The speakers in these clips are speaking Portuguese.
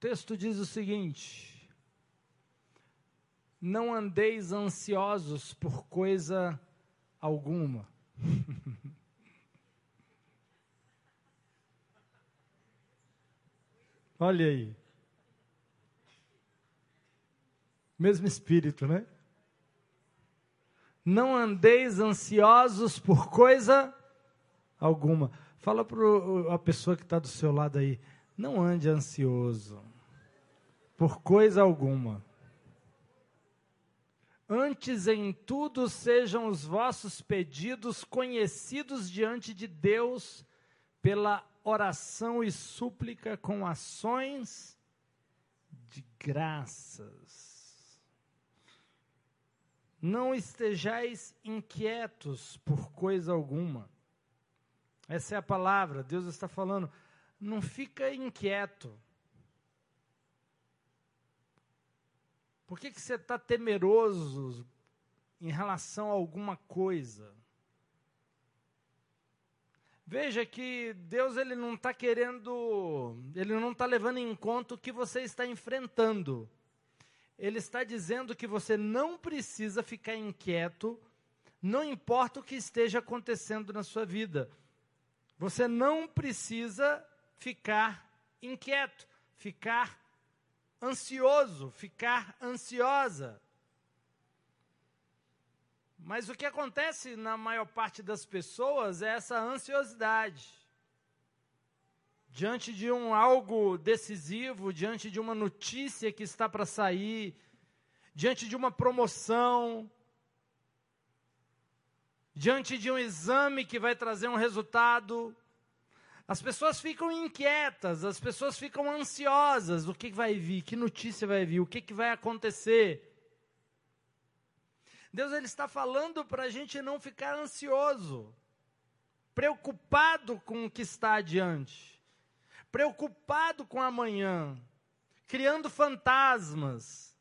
texto diz o seguinte: Não andeis ansiosos por coisa alguma. Olha aí. Mesmo espírito, né? Não andeis ansiosos por coisa alguma. Fala para a pessoa que está do seu lado aí. Não ande ansioso por coisa alguma. Antes em tudo sejam os vossos pedidos conhecidos diante de Deus pela oração e súplica com ações de graças. Não estejais inquietos por coisa alguma. Essa é a palavra, Deus está falando. Não fica inquieto. Por que, que você está temeroso em relação a alguma coisa? Veja que Deus ele não está querendo, ele não está levando em conta o que você está enfrentando. Ele está dizendo que você não precisa ficar inquieto, não importa o que esteja acontecendo na sua vida. Você não precisa ficar inquieto, ficar ansioso, ficar ansiosa. Mas o que acontece na maior parte das pessoas é essa ansiosidade. Diante de um algo decisivo, diante de uma notícia que está para sair, diante de uma promoção, diante de um exame que vai trazer um resultado, as pessoas ficam inquietas, as pessoas ficam ansiosas. O que vai vir? Que notícia vai vir? O que, que vai acontecer? Deus ele está falando para a gente não ficar ansioso, preocupado com o que está adiante, preocupado com amanhã, criando fantasmas,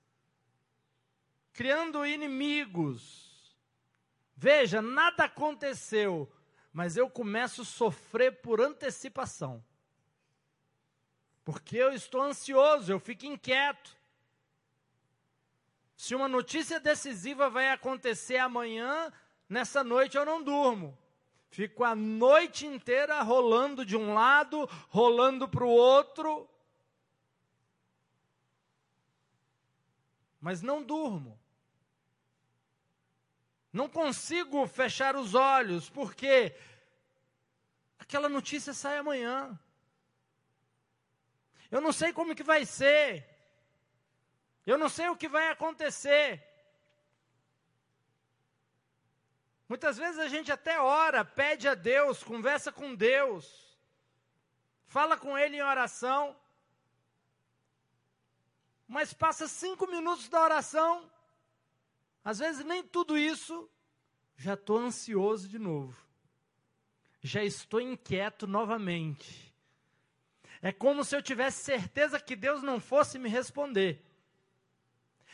criando inimigos. Veja, nada aconteceu, mas eu começo a sofrer por antecipação. Porque eu estou ansioso, eu fico inquieto. Se uma notícia decisiva vai acontecer amanhã, nessa noite eu não durmo. Fico a noite inteira rolando de um lado, rolando para o outro. Mas não durmo. Não consigo fechar os olhos, porque aquela notícia sai amanhã. Eu não sei como que vai ser. Eu não sei o que vai acontecer. Muitas vezes a gente até ora, pede a Deus, conversa com Deus, fala com Ele em oração, mas passa cinco minutos da oração, às vezes nem tudo isso, já estou ansioso de novo. Já estou inquieto novamente. É como se eu tivesse certeza que Deus não fosse me responder.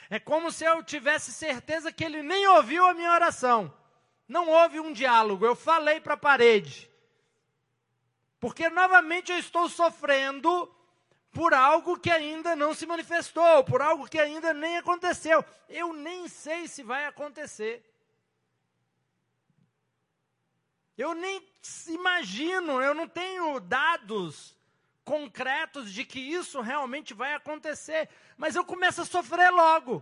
É como se eu tivesse certeza que Ele nem ouviu a minha oração. Não houve um diálogo, eu falei para a parede. Porque novamente eu estou sofrendo por algo que ainda não se manifestou, por algo que ainda nem aconteceu. Eu nem sei se vai acontecer. Eu nem imagino, eu não tenho dados concretos de que isso realmente vai acontecer, mas eu começo a sofrer logo.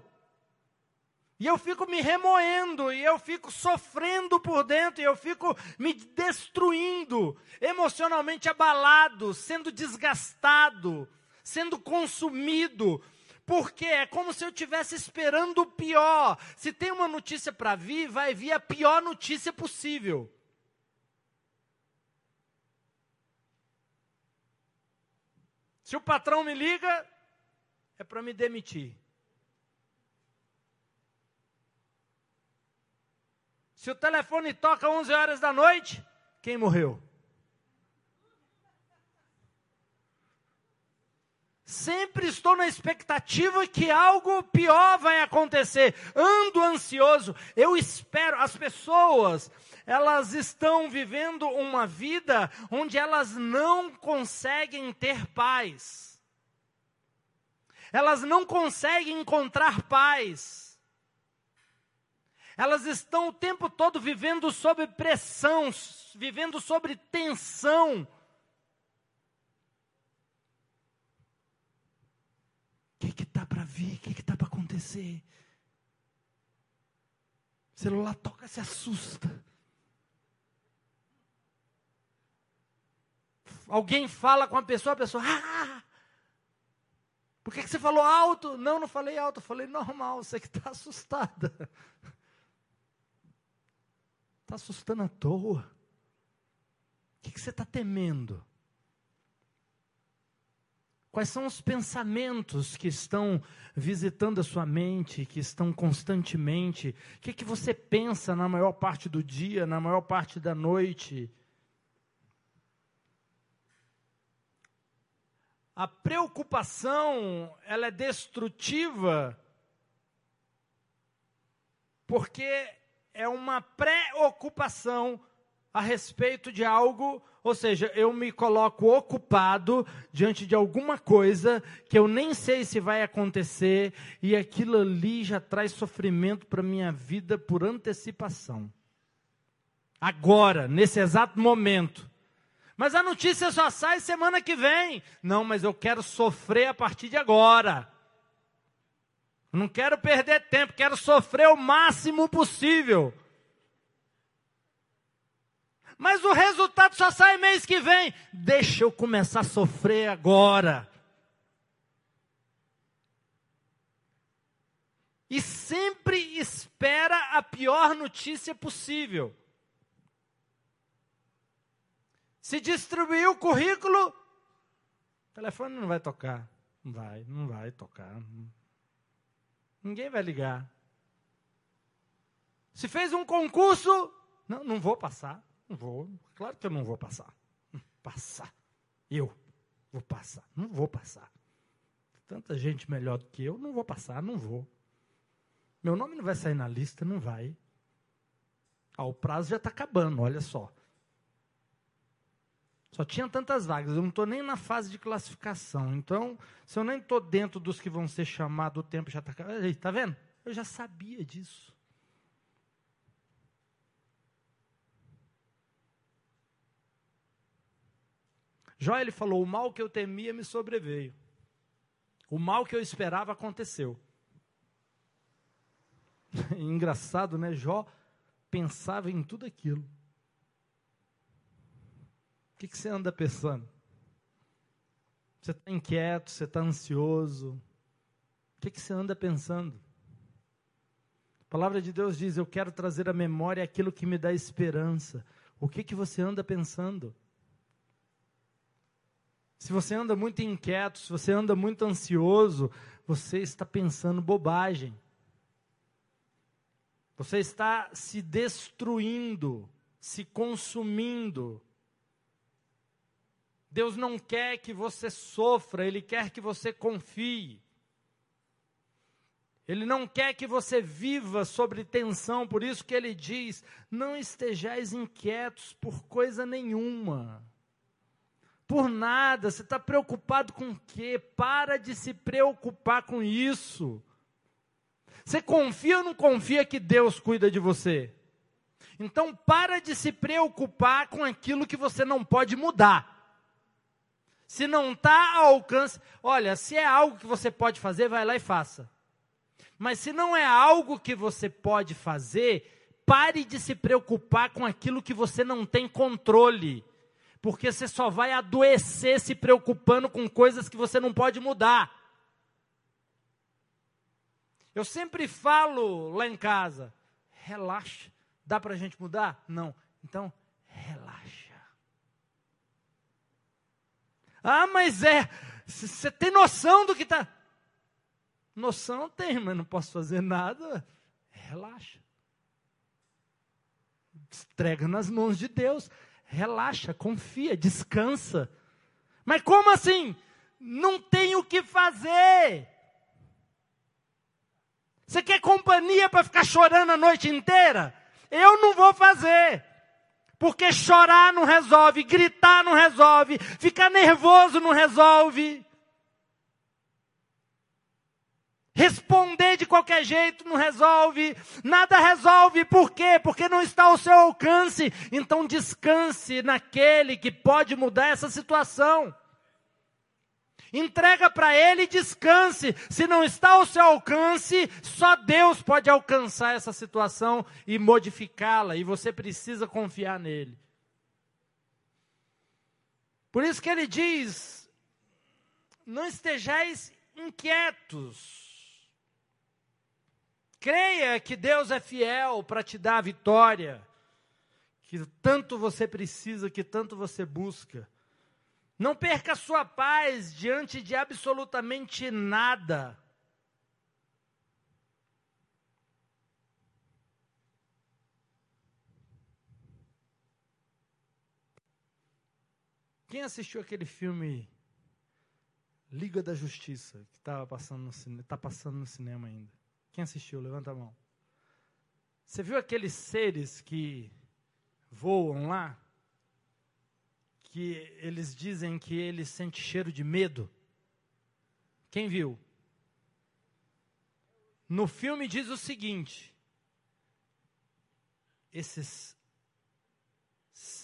E eu fico me remoendo, e eu fico sofrendo por dentro, e eu fico me destruindo, emocionalmente abalado, sendo desgastado sendo consumido. Porque é como se eu estivesse esperando o pior. Se tem uma notícia para vir, vai vir a pior notícia possível. Se o patrão me liga, é para me demitir. Se o telefone toca 11 horas da noite, quem morreu? Sempre estou na expectativa que algo pior vai acontecer. Ando ansioso. Eu espero. As pessoas, elas estão vivendo uma vida onde elas não conseguem ter paz. elas não conseguem encontrar paz. Elas estão o tempo todo vivendo sob pressão, vivendo sob tensão. O que está para vir? O que está para acontecer? O celular toca, se assusta. Alguém fala com a pessoa, a pessoa, ah, por que, que você falou alto? Não, não falei alto, falei normal, você que está assustada. Está assustando à toa. O que, que você está temendo? Quais são os pensamentos que estão visitando a sua mente, que estão constantemente? O que, que você pensa na maior parte do dia, na maior parte da noite? A preocupação, ela é destrutiva porque é uma preocupação a respeito de algo, ou seja, eu me coloco ocupado diante de alguma coisa que eu nem sei se vai acontecer e aquilo ali já traz sofrimento para minha vida por antecipação. Agora, nesse exato momento. Mas a notícia só sai semana que vem. Não, mas eu quero sofrer a partir de agora. Não quero perder tempo, quero sofrer o máximo possível. Mas o resultado só sai mês que vem. Deixa eu começar a sofrer agora. E sempre espera a pior notícia possível. Se distribuir o currículo, o telefone não vai tocar. Não vai, não vai tocar. Ninguém vai ligar. Se fez um concurso, não, não vou passar. Vou, claro que eu não vou passar. Passar. Eu vou passar. Não vou passar. Tanta gente melhor do que eu, não vou passar, não vou. Meu nome não vai sair na lista, não vai. Ah, o prazo já está acabando, olha só. Só tinha tantas vagas, eu não estou nem na fase de classificação. Então, se eu nem estou dentro dos que vão ser chamados, o tempo já está acabando. Está vendo? Eu já sabia disso. Jó ele falou: "O mal que eu temia me sobreveio. O mal que eu esperava aconteceu." Engraçado, né? Jó pensava em tudo aquilo. O que, que você anda pensando? Você está inquieto, você está ansioso. O que, que você anda pensando? A palavra de Deus diz: Eu quero trazer à memória aquilo que me dá esperança. O que, que você anda pensando? Se você anda muito inquieto, se você anda muito ansioso, você está pensando bobagem. Você está se destruindo, se consumindo. Deus não quer que você sofra, Ele quer que você confie. Ele não quer que você viva sobre tensão, por isso que ele diz: não estejais inquietos por coisa nenhuma por nada. Você está preocupado com o quê? Para de se preocupar com isso. Você confia ou não confia que Deus cuida de você? Então, para de se preocupar com aquilo que você não pode mudar. Se não está ao alcance, olha, se é algo que você pode fazer, vai lá e faça. Mas se não é algo que você pode fazer, pare de se preocupar com aquilo que você não tem controle porque você só vai adoecer se preocupando com coisas que você não pode mudar. Eu sempre falo lá em casa, relaxa. Dá para a gente mudar? Não. Então, relaxa. Ah, mas é. Você tem noção do que está. Noção tem, mas não posso fazer nada. Relaxa. Entrega nas mãos de Deus relaxa, confia, descansa. Mas como assim? Não tem o que fazer. Você quer companhia para ficar chorando a noite inteira? Eu não vou fazer. Porque chorar não resolve, gritar não resolve, ficar nervoso não resolve. De qualquer jeito não resolve, nada resolve, por quê? Porque não está ao seu alcance. Então descanse naquele que pode mudar essa situação. Entrega para ele e descanse. Se não está ao seu alcance, só Deus pode alcançar essa situação e modificá-la, e você precisa confiar nele. Por isso que ele diz: não estejais inquietos. Creia que Deus é fiel para te dar a vitória, que tanto você precisa, que tanto você busca. Não perca a sua paz diante de absolutamente nada. Quem assistiu aquele filme Liga da Justiça, que estava passando no está passando no cinema ainda? Quem assistiu? Levanta a mão. Você viu aqueles seres que voam lá? Que eles dizem que eles sentem cheiro de medo? Quem viu? No filme diz o seguinte: esses.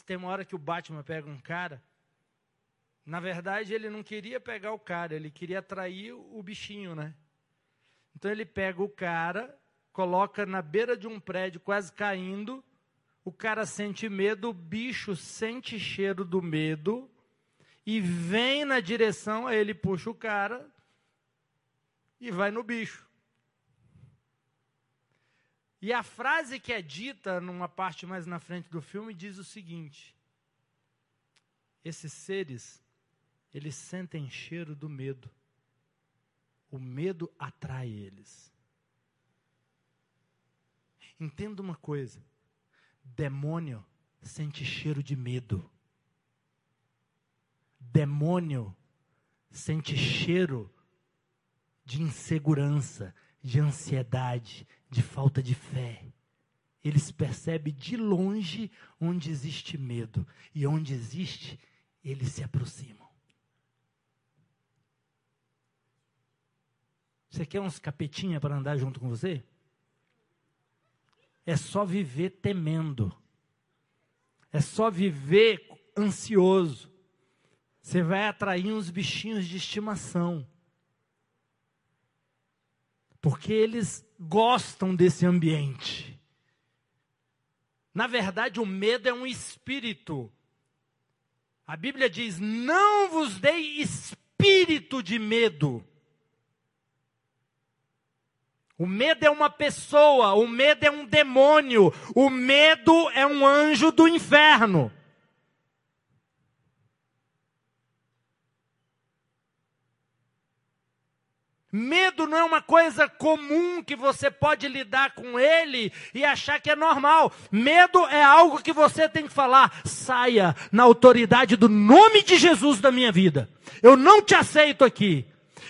Tem uma hora que o Batman pega um cara na verdade, ele não queria pegar o cara, ele queria atrair o bichinho, né? Então ele pega o cara, coloca na beira de um prédio quase caindo, o cara sente medo, o bicho sente cheiro do medo e vem na direção, aí ele puxa o cara e vai no bicho. E a frase que é dita numa parte mais na frente do filme diz o seguinte: esses seres eles sentem cheiro do medo. O medo atrai eles. Entenda uma coisa: demônio sente cheiro de medo. Demônio sente cheiro de insegurança, de ansiedade, de falta de fé. Eles percebem de longe onde existe medo e onde existe, eles se aproximam. Você quer uns capetinha para andar junto com você? É só viver temendo. É só viver ansioso. Você vai atrair uns bichinhos de estimação. Porque eles gostam desse ambiente. Na verdade, o medo é um espírito. A Bíblia diz: não vos dei espírito de medo, o medo é uma pessoa, o medo é um demônio, o medo é um anjo do inferno. Medo não é uma coisa comum que você pode lidar com ele e achar que é normal. Medo é algo que você tem que falar. Saia na autoridade do nome de Jesus da minha vida. Eu não te aceito aqui.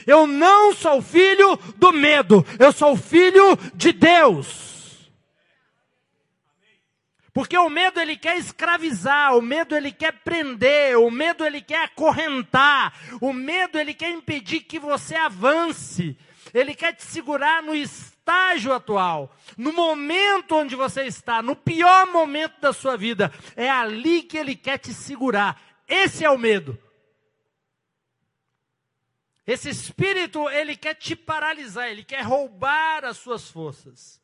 Eu não sou filho do medo, eu sou filho de Deus. Porque o medo ele quer escravizar, o medo ele quer prender, o medo ele quer acorrentar, o medo ele quer impedir que você avance. Ele quer te segurar no estágio atual, no momento onde você está, no pior momento da sua vida. É ali que ele quer te segurar. Esse é o medo. Esse espírito, ele quer te paralisar, ele quer roubar as suas forças.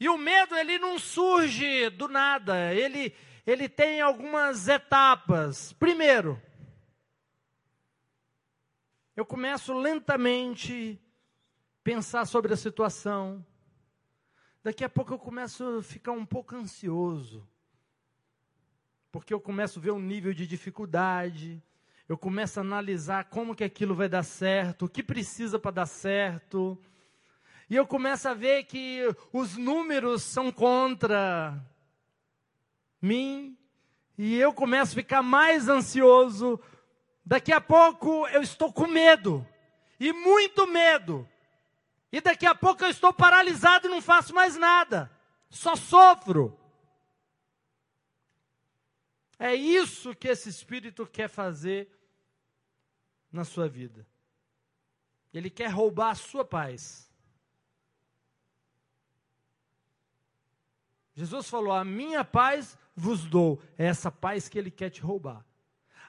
E o medo, ele não surge do nada, ele, ele tem algumas etapas. Primeiro, eu começo lentamente pensar sobre a situação. Daqui a pouco eu começo a ficar um pouco ansioso. Porque eu começo a ver um nível de dificuldade eu começo a analisar como que aquilo vai dar certo, o que precisa para dar certo. E eu começo a ver que os números são contra mim. E eu começo a ficar mais ansioso. Daqui a pouco eu estou com medo. E muito medo. E daqui a pouco eu estou paralisado e não faço mais nada. Só sofro. É isso que esse espírito quer fazer na sua vida. Ele quer roubar a sua paz. Jesus falou: A minha paz vos dou. É essa paz que ele quer te roubar.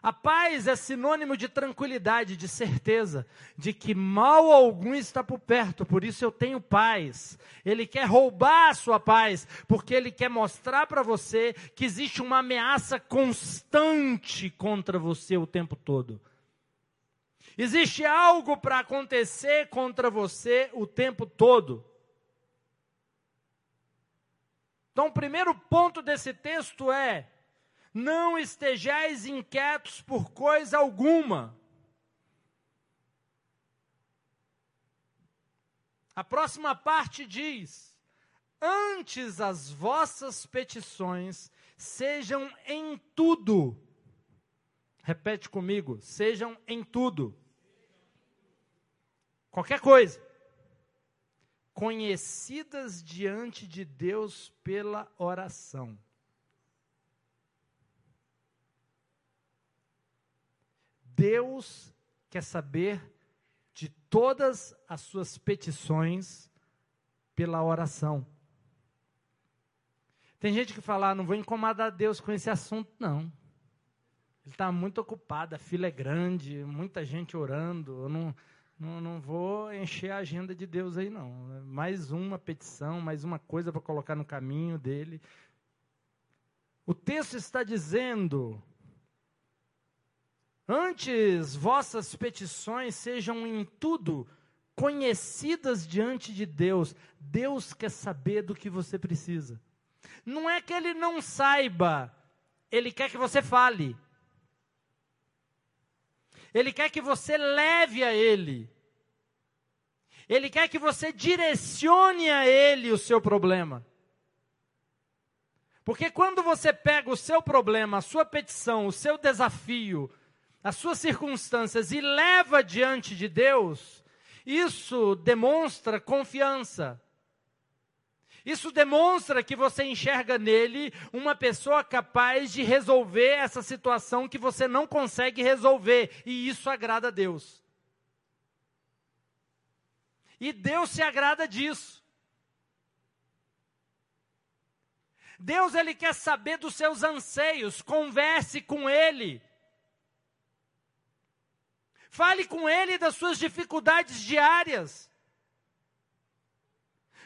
A paz é sinônimo de tranquilidade, de certeza, de que mal algum está por perto, por isso eu tenho paz. Ele quer roubar a sua paz, porque ele quer mostrar para você que existe uma ameaça constante contra você o tempo todo. Existe algo para acontecer contra você o tempo todo. Então, o primeiro ponto desse texto é: não estejais inquietos por coisa alguma. A próxima parte diz: Antes as vossas petições sejam em tudo. Repete comigo: sejam em tudo. Qualquer coisa. Conhecidas diante de Deus pela oração. Deus quer saber de todas as suas petições pela oração. Tem gente que fala, ah, não vou incomodar Deus com esse assunto, não. Ele está muito ocupado, a fila é grande, muita gente orando, eu não, não, não vou encher a agenda de Deus aí, não. Mais uma petição, mais uma coisa para colocar no caminho dele. O texto está dizendo Antes vossas petições sejam em tudo conhecidas diante de Deus. Deus quer saber do que você precisa. Não é que ele não saiba, ele quer que você fale. Ele quer que você leve a ele. Ele quer que você direcione a ele o seu problema. Porque quando você pega o seu problema, a sua petição, o seu desafio, as suas circunstâncias e leva diante de Deus, isso demonstra confiança. Isso demonstra que você enxerga nele uma pessoa capaz de resolver essa situação que você não consegue resolver, e isso agrada a Deus. E Deus se agrada disso. Deus ele quer saber dos seus anseios, converse com ele. Fale com ele das suas dificuldades diárias.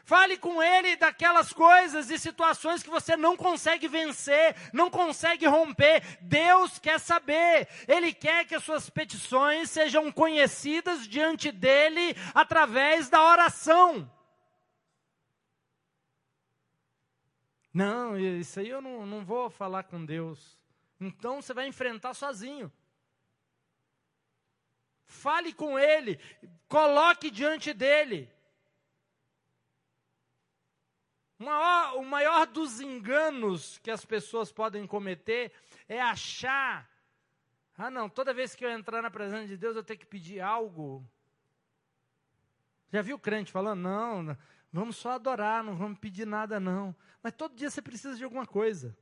Fale com ele daquelas coisas e situações que você não consegue vencer, não consegue romper. Deus quer saber. Ele quer que as suas petições sejam conhecidas diante dele através da oração. Não, isso aí eu não, não vou falar com Deus. Então você vai enfrentar sozinho. Fale com ele, coloque diante dele. O maior, o maior dos enganos que as pessoas podem cometer é achar: ah, não, toda vez que eu entrar na presença de Deus eu tenho que pedir algo. Já viu o crente falando? Não, vamos só adorar, não vamos pedir nada, não. Mas todo dia você precisa de alguma coisa.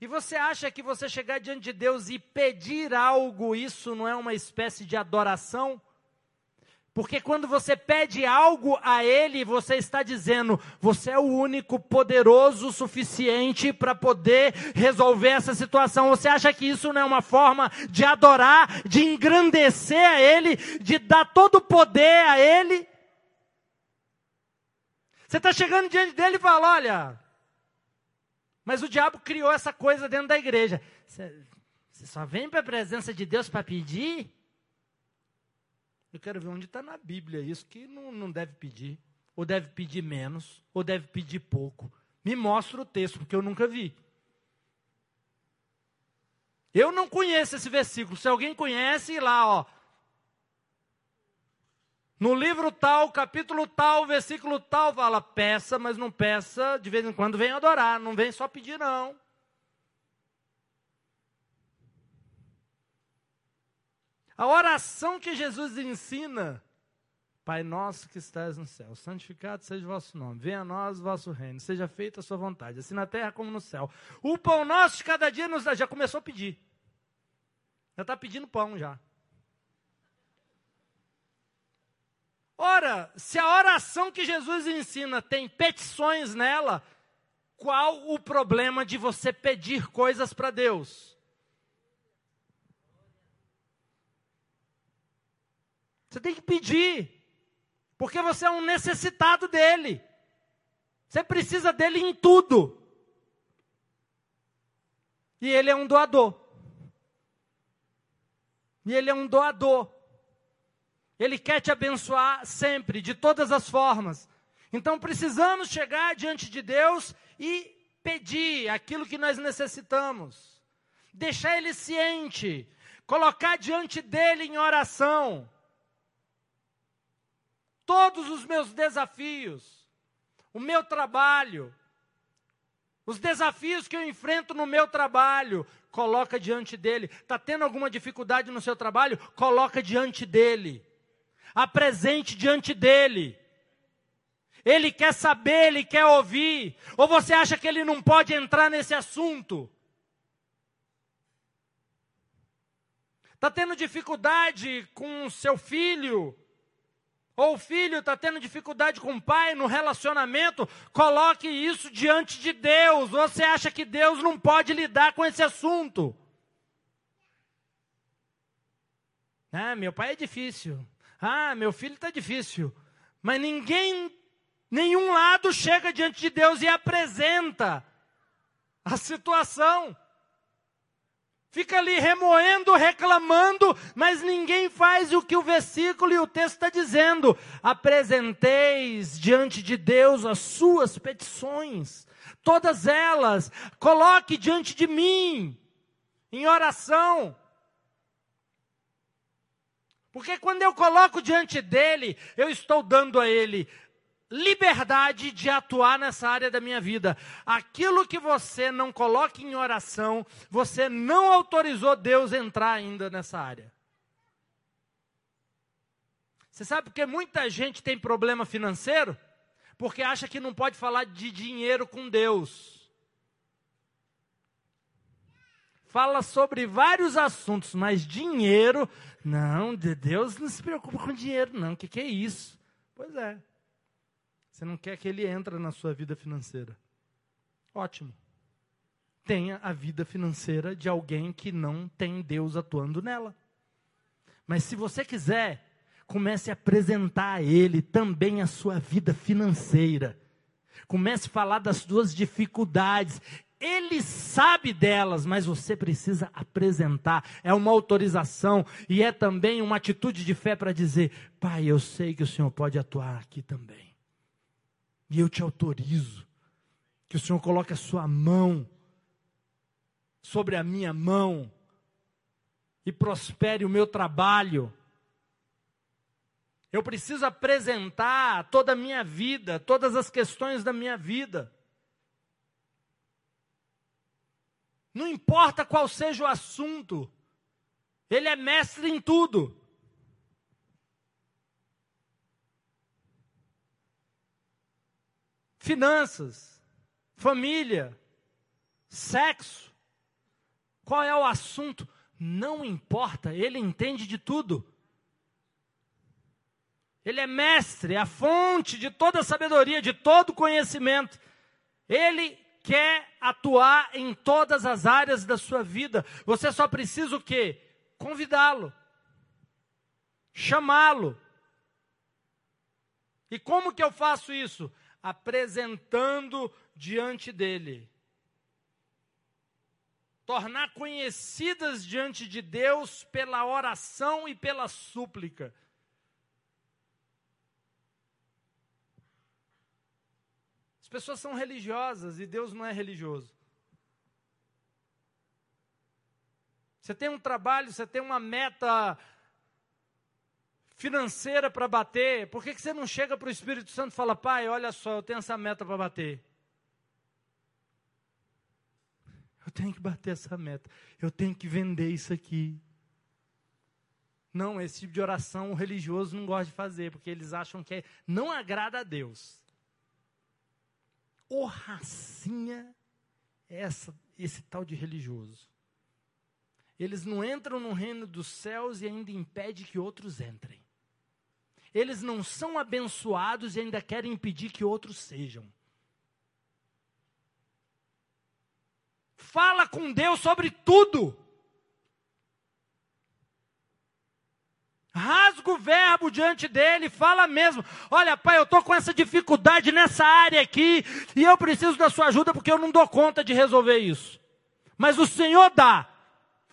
E você acha que você chegar diante de Deus e pedir algo, isso não é uma espécie de adoração? Porque quando você pede algo a Ele, você está dizendo: você é o único poderoso o suficiente para poder resolver essa situação. Você acha que isso não é uma forma de adorar, de engrandecer a Ele, de dar todo o poder a Ele? Você está chegando diante dele e fala: olha, mas o diabo criou essa coisa dentro da igreja. Você só vem para a presença de Deus para pedir? Eu quero ver onde está na Bíblia isso, que não, não deve pedir. Ou deve pedir menos, ou deve pedir pouco. Me mostra o texto, porque eu nunca vi. Eu não conheço esse versículo. Se alguém conhece, lá, ó. No livro tal, capítulo tal, versículo tal, fala, peça, mas não peça, de vez em quando vem adorar, não vem só pedir, não. A oração que Jesus ensina, Pai nosso que estás no céu, santificado seja o vosso nome, venha a nós o vosso reino, seja feita a sua vontade, assim na terra como no céu. O pão nosso de cada dia nos dá, já começou a pedir. Já está pedindo pão já. Ora, se a oração que Jesus ensina tem petições nela, qual o problema de você pedir coisas para Deus? Você tem que pedir, porque você é um necessitado dele. Você precisa dele em tudo. E ele é um doador. E ele é um doador. Ele quer te abençoar sempre, de todas as formas. Então precisamos chegar diante de Deus e pedir aquilo que nós necessitamos. Deixar Ele ciente. Colocar diante dele em oração. Todos os meus desafios. O meu trabalho. Os desafios que eu enfrento no meu trabalho, coloca diante dele. Está tendo alguma dificuldade no seu trabalho? Coloca diante dele apresente diante dele. Ele quer saber, ele quer ouvir. Ou você acha que ele não pode entrar nesse assunto? Está tendo dificuldade com seu filho? Ou o filho está tendo dificuldade com o pai no relacionamento? Coloque isso diante de Deus. Você acha que Deus não pode lidar com esse assunto? Ah, meu pai é difícil. Ah, meu filho está difícil. Mas ninguém, nenhum lado chega diante de Deus e apresenta a situação. Fica ali remoendo, reclamando, mas ninguém faz o que o versículo e o texto está dizendo. Apresenteis diante de Deus as suas petições, todas elas, coloque diante de mim, em oração. Porque quando eu coloco diante dele, eu estou dando a ele liberdade de atuar nessa área da minha vida. Aquilo que você não coloca em oração, você não autorizou Deus entrar ainda nessa área. Você sabe porque muita gente tem problema financeiro? Porque acha que não pode falar de dinheiro com Deus. fala sobre vários assuntos, mas dinheiro, não, Deus não se preocupa com dinheiro, não. O que, que é isso? Pois é. Você não quer que ele entre na sua vida financeira. Ótimo. Tenha a vida financeira de alguém que não tem Deus atuando nela. Mas se você quiser, comece a apresentar a Ele também a sua vida financeira. Comece a falar das suas dificuldades. Ele sabe delas, mas você precisa apresentar. É uma autorização e é também uma atitude de fé para dizer: Pai, eu sei que o Senhor pode atuar aqui também. E eu te autorizo que o Senhor coloque a sua mão sobre a minha mão e prospere o meu trabalho. Eu preciso apresentar toda a minha vida, todas as questões da minha vida. Não importa qual seja o assunto, ele é mestre em tudo. Finanças, família, sexo. Qual é o assunto? Não importa, ele entende de tudo. Ele é mestre, é a fonte de toda sabedoria, de todo conhecimento. Ele quer atuar em todas as áreas da sua vida. Você só precisa o quê? Convidá-lo. Chamá-lo. E como que eu faço isso? Apresentando diante dele. Tornar conhecidas diante de Deus pela oração e pela súplica. As pessoas são religiosas e Deus não é religioso. Você tem um trabalho, você tem uma meta financeira para bater, por que, que você não chega para o Espírito Santo e fala, pai, olha só, eu tenho essa meta para bater? Eu tenho que bater essa meta, eu tenho que vender isso aqui. Não, esse tipo de oração o religioso não gosta de fazer, porque eles acham que é, não agrada a Deus o racinha é essa, esse tal de religioso. Eles não entram no reino dos céus e ainda impede que outros entrem. Eles não são abençoados e ainda querem impedir que outros sejam. Fala com Deus sobre tudo. Rasga o verbo diante dele, fala mesmo. Olha, pai, eu estou com essa dificuldade nessa área aqui e eu preciso da sua ajuda porque eu não dou conta de resolver isso. Mas o Senhor dá.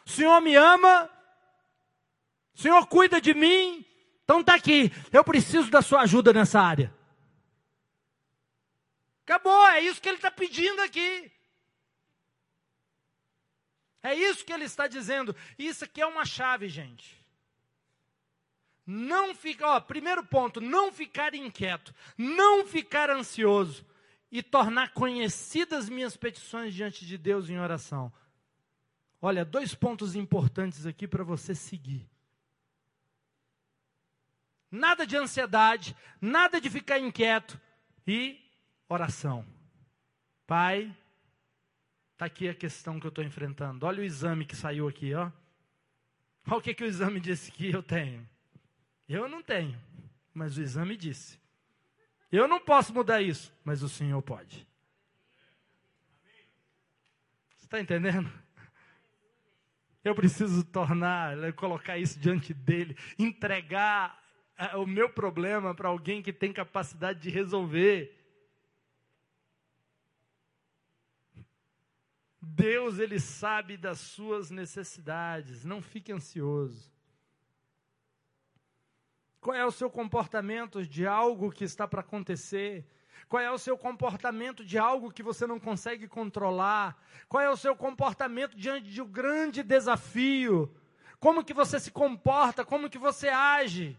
O Senhor me ama, o Senhor cuida de mim, então está aqui. Eu preciso da sua ajuda nessa área. Acabou, é isso que ele está pedindo aqui. É isso que ele está dizendo. Isso aqui é uma chave, gente. Não ficar, ó, primeiro ponto, não ficar inquieto, não ficar ansioso e tornar conhecidas minhas petições diante de Deus em oração. Olha, dois pontos importantes aqui para você seguir. Nada de ansiedade, nada de ficar inquieto e oração. Pai, Está aqui a questão que eu estou enfrentando. Olha o exame que saiu aqui, ó. Olha o que, que o exame disse que eu tenho. Eu não tenho, mas o exame disse. Eu não posso mudar isso, mas o Senhor pode. Você está entendendo? Eu preciso tornar, colocar isso diante dele, entregar o meu problema para alguém que tem capacidade de resolver. Deus, Ele sabe das suas necessidades, não fique ansioso. Qual é o seu comportamento de algo que está para acontecer? Qual é o seu comportamento de algo que você não consegue controlar? Qual é o seu comportamento diante de um grande desafio? Como que você se comporta? Como que você age?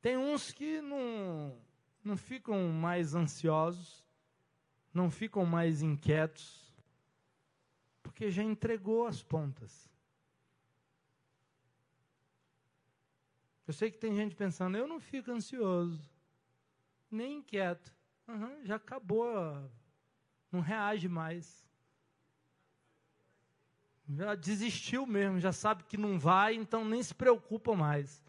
Tem uns que não, não ficam mais ansiosos, não ficam mais inquietos, porque já entregou as pontas. Eu sei que tem gente pensando, eu não fico ansioso, nem inquieto. Uhum, já acabou, não reage mais. Já desistiu mesmo, já sabe que não vai, então nem se preocupa mais.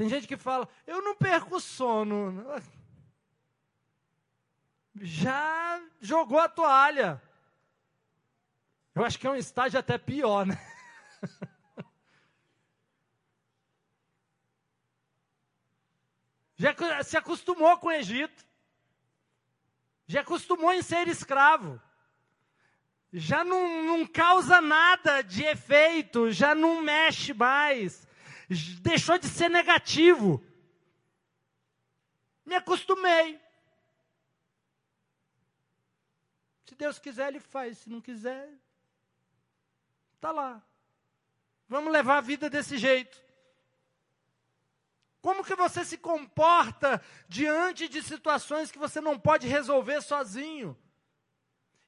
Tem gente que fala, eu não perco sono. Já jogou a toalha. Eu acho que é um estágio até pior, né? Já se acostumou com o Egito. Já acostumou em ser escravo. Já não, não causa nada de efeito, já não mexe mais deixou de ser negativo. Me acostumei. Se Deus quiser, Ele faz. Se não quiser, está lá. Vamos levar a vida desse jeito. Como que você se comporta diante de situações que você não pode resolver sozinho?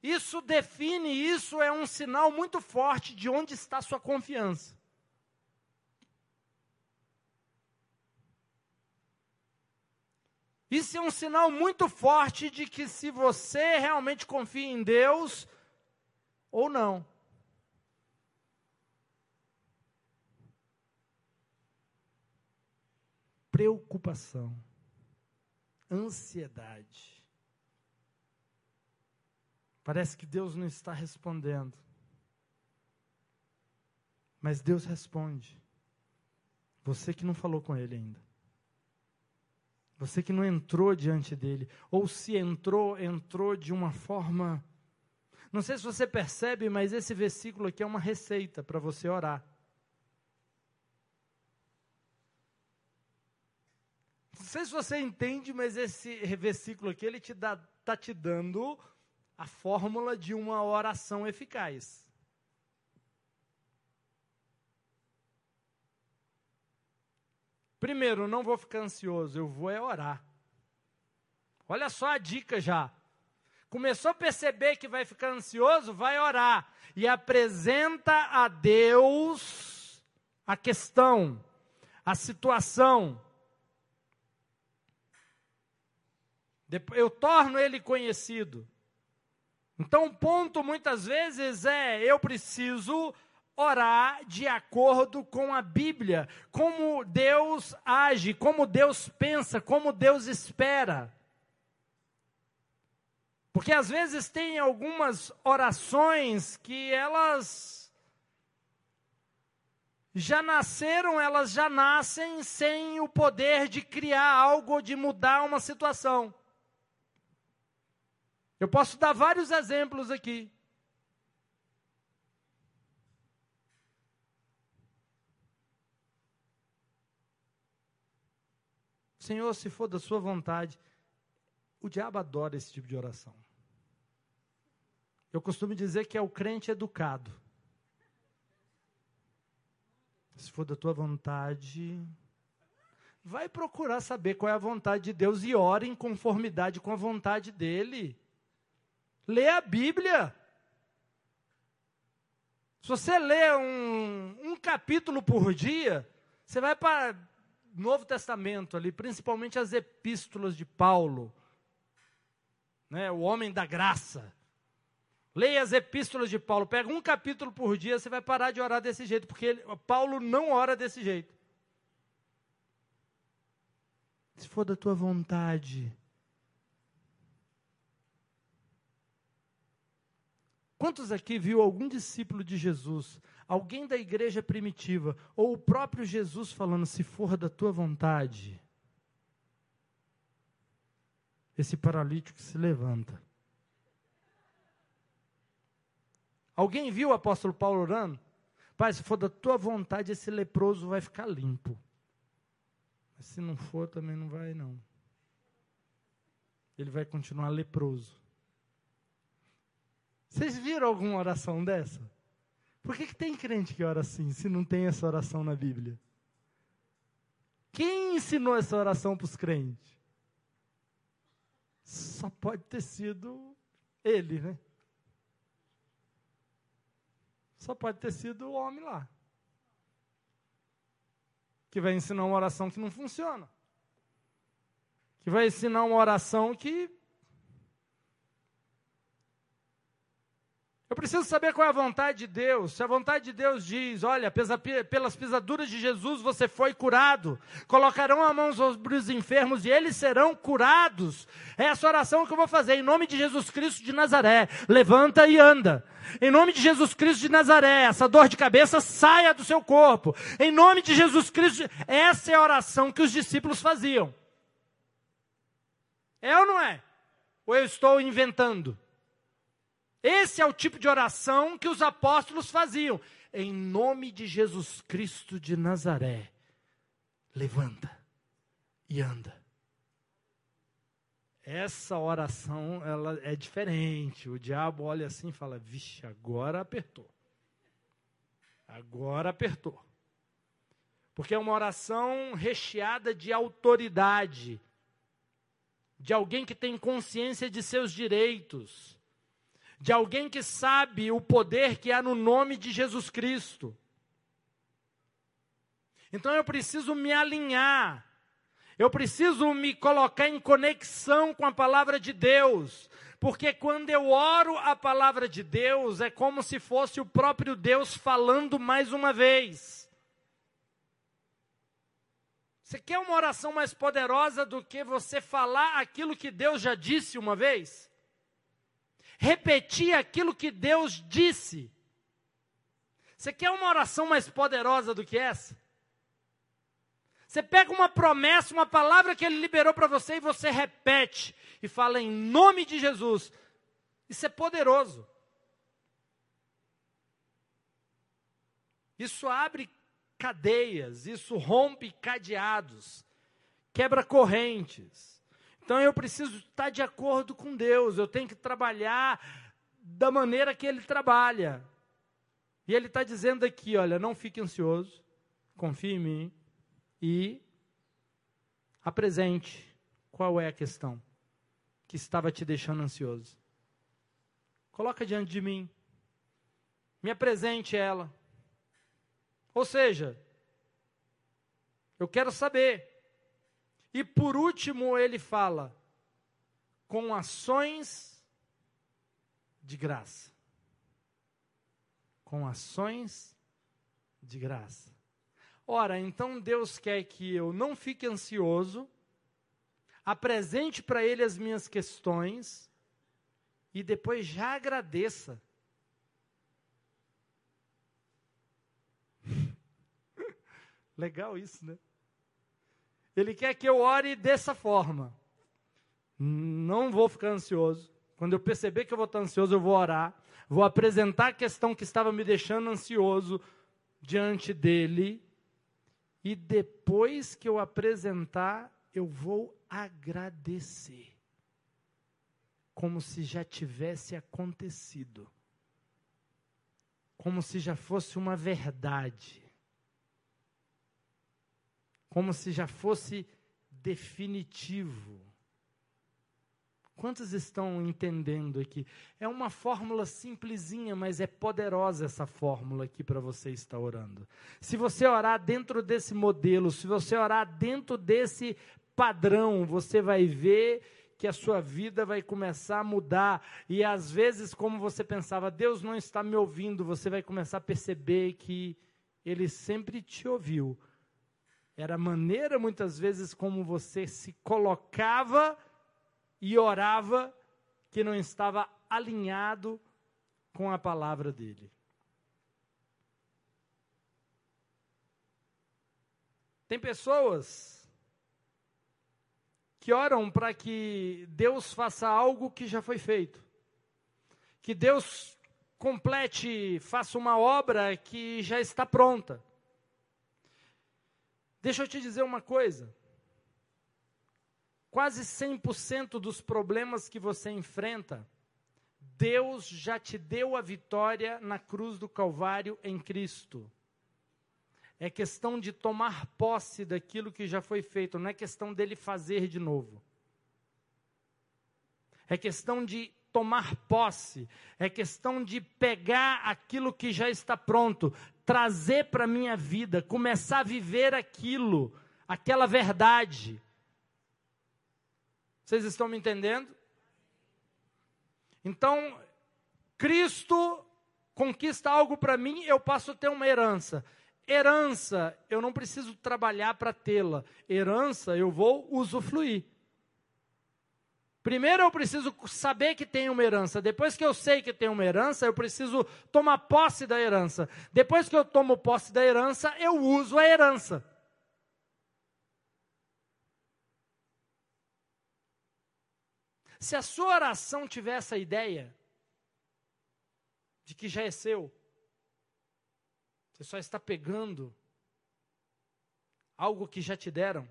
Isso define, isso é um sinal muito forte de onde está sua confiança. Isso é um sinal muito forte de que se você realmente confia em Deus ou não. Preocupação, ansiedade. Parece que Deus não está respondendo. Mas Deus responde. Você que não falou com Ele ainda. Você que não entrou diante dele, ou se entrou, entrou de uma forma. Não sei se você percebe, mas esse versículo aqui é uma receita para você orar. Não sei se você entende, mas esse versículo aqui ele te está te dando a fórmula de uma oração eficaz. Primeiro, não vou ficar ansioso, eu vou é orar. Olha só a dica já. Começou a perceber que vai ficar ansioso, vai orar e apresenta a Deus a questão, a situação. Eu torno ele conhecido. Então, o ponto muitas vezes é: eu preciso orar de acordo com a Bíblia, como Deus age, como Deus pensa, como Deus espera. Porque às vezes tem algumas orações que elas já nasceram, elas já nascem sem o poder de criar algo, de mudar uma situação. Eu posso dar vários exemplos aqui. Senhor, se for da sua vontade, o diabo adora esse tipo de oração. Eu costumo dizer que é o crente educado. Se for da tua vontade, vai procurar saber qual é a vontade de Deus e ore em conformidade com a vontade dele. Lê a Bíblia. Se você lê um, um capítulo por dia, você vai para Novo Testamento ali, principalmente as epístolas de Paulo, né, o homem da graça. Leia as epístolas de Paulo, pega um capítulo por dia, você vai parar de orar desse jeito, porque ele, Paulo não ora desse jeito. Se for da tua vontade. Quantos aqui viu algum discípulo de Jesus alguém da igreja primitiva, ou o próprio Jesus falando: se for da tua vontade, esse paralítico se levanta. Alguém viu o apóstolo Paulo orando? Pai, se for da tua vontade, esse leproso vai ficar limpo. Mas se não for, também não vai, não. Ele vai continuar leproso. Vocês viram alguma oração dessa? Por que, que tem crente que ora assim, se não tem essa oração na Bíblia? Quem ensinou essa oração para os crentes? Só pode ter sido ele, né? Só pode ter sido o homem lá. Que vai ensinar uma oração que não funciona. Que vai ensinar uma oração que Eu preciso saber qual é a vontade de Deus. Se a vontade de Deus diz: olha, pelas pisaduras de Jesus você foi curado, colocarão a mão sobre os enfermos e eles serão curados. É essa oração que eu vou fazer, em nome de Jesus Cristo de Nazaré. Levanta e anda. Em nome de Jesus Cristo de Nazaré, essa dor de cabeça saia do seu corpo. Em nome de Jesus Cristo, essa é a oração que os discípulos faziam. É ou não é? Ou eu estou inventando? Esse é o tipo de oração que os apóstolos faziam. Em nome de Jesus Cristo de Nazaré, levanta e anda. Essa oração ela é diferente. O diabo olha assim e fala: Vixe, agora apertou. Agora apertou. Porque é uma oração recheada de autoridade, de alguém que tem consciência de seus direitos de alguém que sabe o poder que há no nome de Jesus Cristo. Então eu preciso me alinhar, eu preciso me colocar em conexão com a palavra de Deus, porque quando eu oro a palavra de Deus, é como se fosse o próprio Deus falando mais uma vez. Você quer uma oração mais poderosa do que você falar aquilo que Deus já disse uma vez? Repetir aquilo que Deus disse. Você quer uma oração mais poderosa do que essa? Você pega uma promessa, uma palavra que ele liberou para você e você repete e fala em nome de Jesus. Isso é poderoso. Isso abre cadeias, isso rompe cadeados, quebra correntes. Então eu preciso estar de acordo com Deus, eu tenho que trabalhar da maneira que Ele trabalha. E Ele está dizendo aqui: olha, não fique ansioso, confie em mim e apresente qual é a questão que estava te deixando ansioso. Coloca diante de mim, me apresente ela. Ou seja, eu quero saber e por último, ele fala: com ações de graça. Com ações de graça. Ora, então Deus quer que eu não fique ansioso, apresente para Ele as minhas questões e depois já agradeça. Legal isso, né? Ele quer que eu ore dessa forma. Não vou ficar ansioso. Quando eu perceber que eu vou estar ansioso, eu vou orar. Vou apresentar a questão que estava me deixando ansioso diante dele. E depois que eu apresentar, eu vou agradecer. Como se já tivesse acontecido. Como se já fosse uma verdade como se já fosse definitivo. Quantos estão entendendo aqui? É uma fórmula simplesinha, mas é poderosa essa fórmula aqui para você estar orando. Se você orar dentro desse modelo, se você orar dentro desse padrão, você vai ver que a sua vida vai começar a mudar. E às vezes, como você pensava, Deus não está me ouvindo, você vai começar a perceber que Ele sempre te ouviu era a maneira, muitas vezes, como você se colocava e orava que não estava alinhado com a palavra dele. Tem pessoas que oram para que Deus faça algo que já foi feito. Que Deus complete, faça uma obra que já está pronta. Deixa eu te dizer uma coisa. Quase 100% dos problemas que você enfrenta, Deus já te deu a vitória na cruz do Calvário em Cristo. É questão de tomar posse daquilo que já foi feito, não é questão dele fazer de novo. É questão de tomar posse, é questão de pegar aquilo que já está pronto, trazer para a minha vida, começar a viver aquilo, aquela verdade. Vocês estão me entendendo? Então, Cristo conquista algo para mim, eu passo a ter uma herança. Herança, eu não preciso trabalhar para tê-la. Herança, eu vou usufruir. Primeiro eu preciso saber que tem uma herança. Depois que eu sei que tem uma herança, eu preciso tomar posse da herança. Depois que eu tomo posse da herança, eu uso a herança. Se a sua oração tiver essa ideia de que já é seu, você só está pegando algo que já te deram,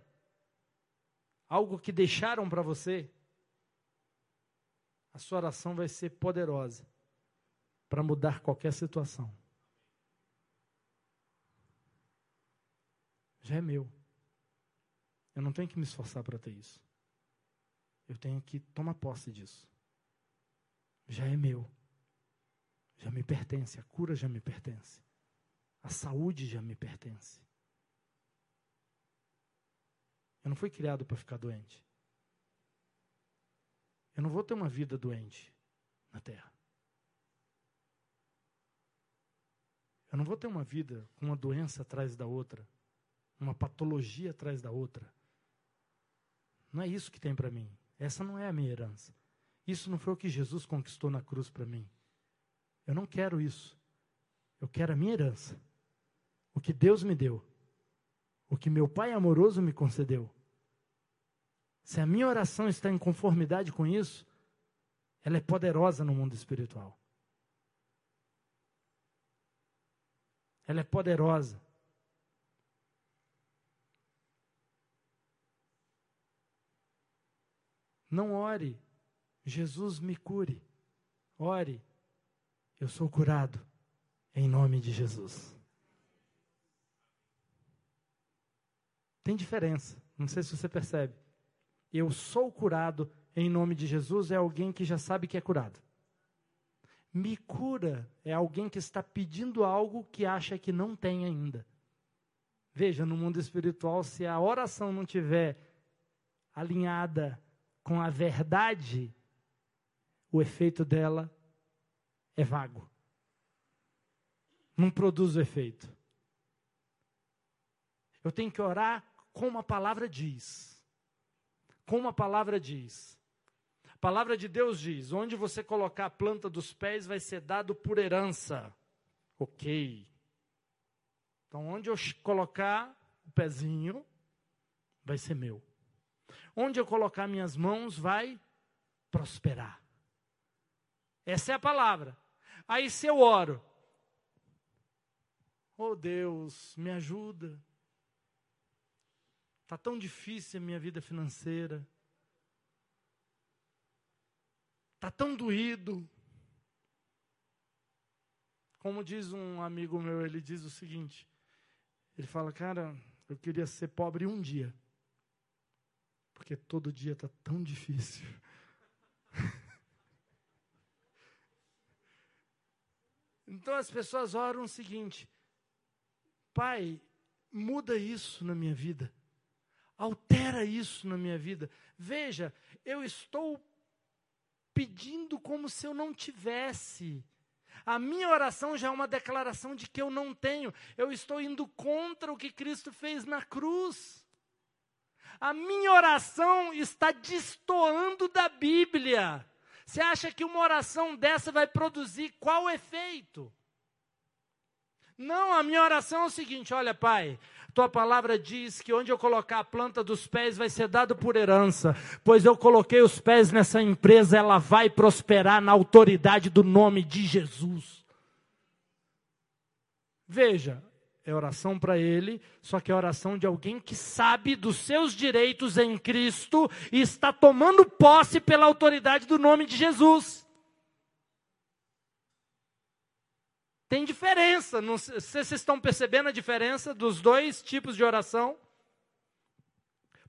algo que deixaram para você, a sua oração vai ser poderosa para mudar qualquer situação. Já é meu. Eu não tenho que me esforçar para ter isso. Eu tenho que tomar posse disso. Já é meu. Já me pertence. A cura já me pertence. A saúde já me pertence. Eu não fui criado para ficar doente. Eu não vou ter uma vida doente na terra. Eu não vou ter uma vida com uma doença atrás da outra, uma patologia atrás da outra. Não é isso que tem para mim. Essa não é a minha herança. Isso não foi o que Jesus conquistou na cruz para mim. Eu não quero isso. Eu quero a minha herança. O que Deus me deu. O que meu Pai amoroso me concedeu. Se a minha oração está em conformidade com isso, ela é poderosa no mundo espiritual. Ela é poderosa. Não ore, Jesus me cure. Ore, eu sou curado, em nome de Jesus. Tem diferença, não sei se você percebe eu sou curado em nome de Jesus é alguém que já sabe que é curado. Me cura é alguém que está pedindo algo que acha que não tem ainda. Veja, no mundo espiritual, se a oração não tiver alinhada com a verdade, o efeito dela é vago. Não produz o efeito. Eu tenho que orar como a palavra diz. Como a palavra diz. A palavra de Deus diz: onde você colocar a planta dos pés vai ser dado por herança. Ok. Então, onde eu colocar o pezinho, vai ser meu. Onde eu colocar minhas mãos, vai prosperar. Essa é a palavra. Aí, se eu oro, oh Deus, me ajuda. Está tão difícil a minha vida financeira. Está tão doído. Como diz um amigo meu, ele diz o seguinte: ele fala, cara, eu queria ser pobre um dia, porque todo dia está tão difícil. então as pessoas oram o seguinte: Pai, muda isso na minha vida. Altera isso na minha vida. Veja, eu estou pedindo como se eu não tivesse. A minha oração já é uma declaração de que eu não tenho. Eu estou indo contra o que Cristo fez na cruz. A minha oração está destoando da Bíblia. Você acha que uma oração dessa vai produzir qual efeito? Não, a minha oração é o seguinte: olha, Pai, tua palavra diz que onde eu colocar a planta dos pés vai ser dado por herança, pois eu coloquei os pés nessa empresa, ela vai prosperar na autoridade do nome de Jesus. Veja, é oração para ele, só que é oração de alguém que sabe dos seus direitos em Cristo e está tomando posse pela autoridade do nome de Jesus. Tem diferença, não sei se vocês estão percebendo a diferença dos dois tipos de oração.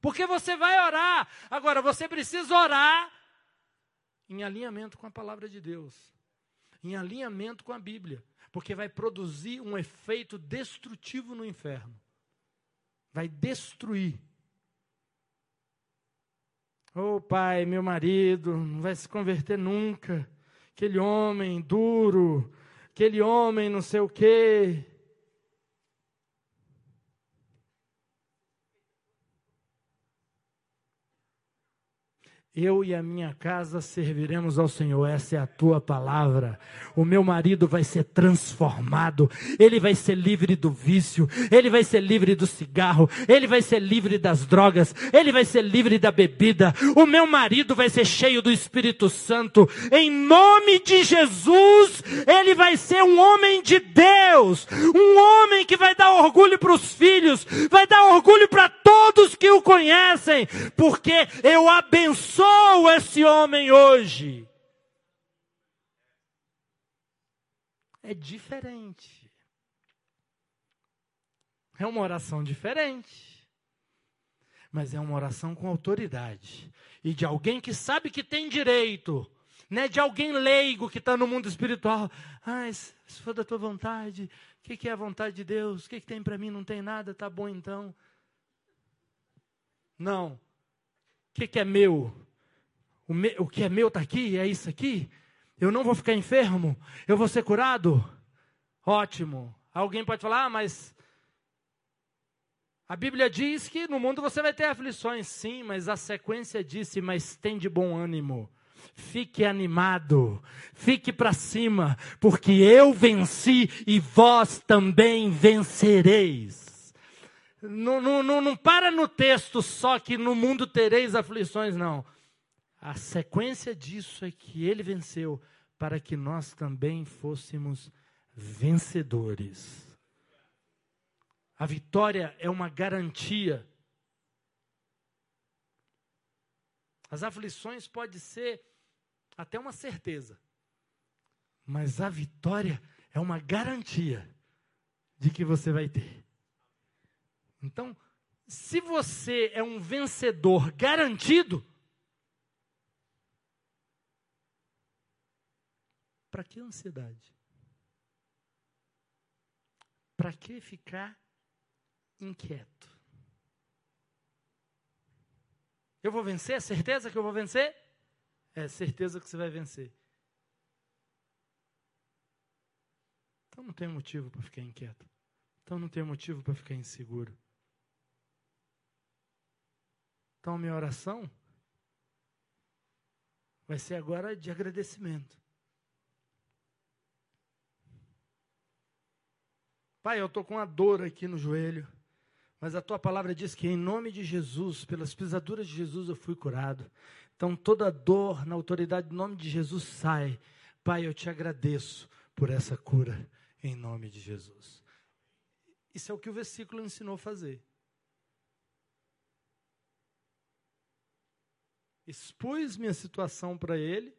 Porque você vai orar, agora você precisa orar em alinhamento com a palavra de Deus, em alinhamento com a Bíblia, porque vai produzir um efeito destrutivo no inferno. Vai destruir. Oh, pai, meu marido não vai se converter nunca. Aquele homem duro, aquele homem não sei o quê. Eu e a minha casa serviremos ao Senhor, essa é a tua palavra. O meu marido vai ser transformado, ele vai ser livre do vício, ele vai ser livre do cigarro, ele vai ser livre das drogas, ele vai ser livre da bebida. O meu marido vai ser cheio do Espírito Santo. Em nome de Jesus, ele vai ser um homem de Deus, um homem que vai dar orgulho para os filhos, vai dar orgulho para todos que o conhecem, porque eu abençoo abençoo esse homem hoje. É diferente. É uma oração diferente. Mas é uma oração com autoridade. E de alguém que sabe que tem direito. Né, de alguém leigo que está no mundo espiritual. Ah, se for da tua vontade, o que, que, é a vontade de Deus? O que, que tem para mim? Não tem nada, tá bom então. Não. O que, que é meu? O, me, o que é meu está aqui, é isso aqui. Eu não vou ficar enfermo, eu vou ser curado. Ótimo. Alguém pode falar, ah, mas a Bíblia diz que no mundo você vai ter aflições, sim, mas a sequência disse: mas tem de bom ânimo. Fique animado, fique para cima, porque eu venci e vós também vencereis. Não, não, não, não para no texto só que no mundo tereis aflições, não. A sequência disso é que ele venceu para que nós também fôssemos vencedores. A vitória é uma garantia. As aflições pode ser até uma certeza, mas a vitória é uma garantia de que você vai ter. Então, se você é um vencedor garantido, Para que ansiedade? Para que ficar inquieto? Eu vou vencer? É certeza que eu vou vencer? É certeza que você vai vencer. Então não tem motivo para ficar inquieto. Então não tem motivo para ficar inseguro. Então minha oração vai ser agora de agradecimento. Pai, eu estou com uma dor aqui no joelho, mas a tua palavra diz que em nome de Jesus, pelas pisaduras de Jesus, eu fui curado. Então toda dor na autoridade do nome de Jesus sai. Pai, eu te agradeço por essa cura em nome de Jesus. Isso é o que o versículo ensinou a fazer. Expus minha situação para ele,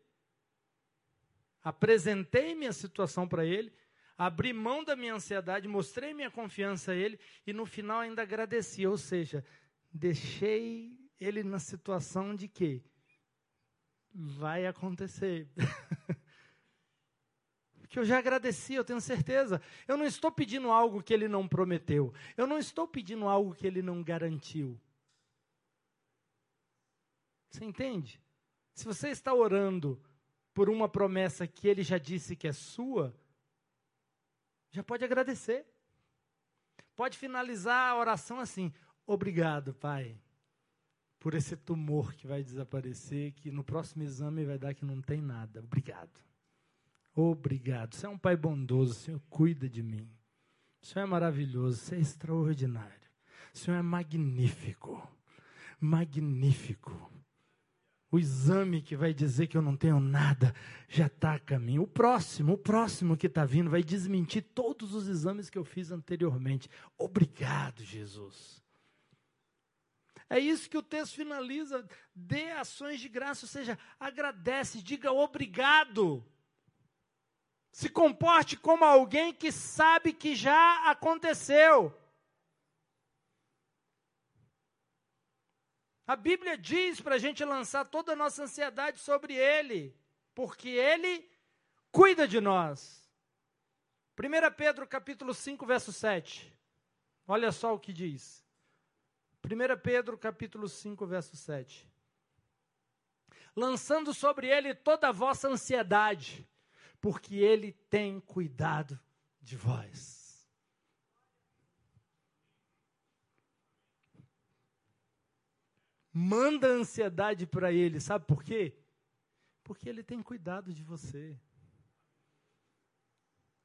apresentei minha situação para ele, abri mão da minha ansiedade, mostrei minha confiança a ele e no final ainda agradeci, ou seja, deixei ele na situação de que vai acontecer. que eu já agradeci, eu tenho certeza. Eu não estou pedindo algo que ele não prometeu. Eu não estou pedindo algo que ele não garantiu. Você entende? Se você está orando por uma promessa que ele já disse que é sua, já pode agradecer. Pode finalizar a oração assim: Obrigado, Pai, por esse tumor que vai desaparecer, que no próximo exame vai dar que não tem nada. Obrigado. Obrigado. Você é um pai bondoso, o Senhor cuida de mim. O Senhor é maravilhoso, você é extraordinário. O Senhor é magnífico. Magnífico. O exame que vai dizer que eu não tenho nada já está a caminho. O próximo, o próximo que está vindo vai desmentir todos os exames que eu fiz anteriormente. Obrigado, Jesus. É isso que o texto finaliza. Dê ações de graça, ou seja, agradece, diga obrigado. Se comporte como alguém que sabe que já aconteceu. A Bíblia diz para a gente lançar toda a nossa ansiedade sobre Ele, porque Ele cuida de nós. 1 Pedro capítulo 5, verso 7. Olha só o que diz. 1 Pedro capítulo 5, verso 7. Lançando sobre ele toda a vossa ansiedade, porque Ele tem cuidado de vós. Manda ansiedade para Ele, sabe por quê? Porque Ele tem cuidado de você.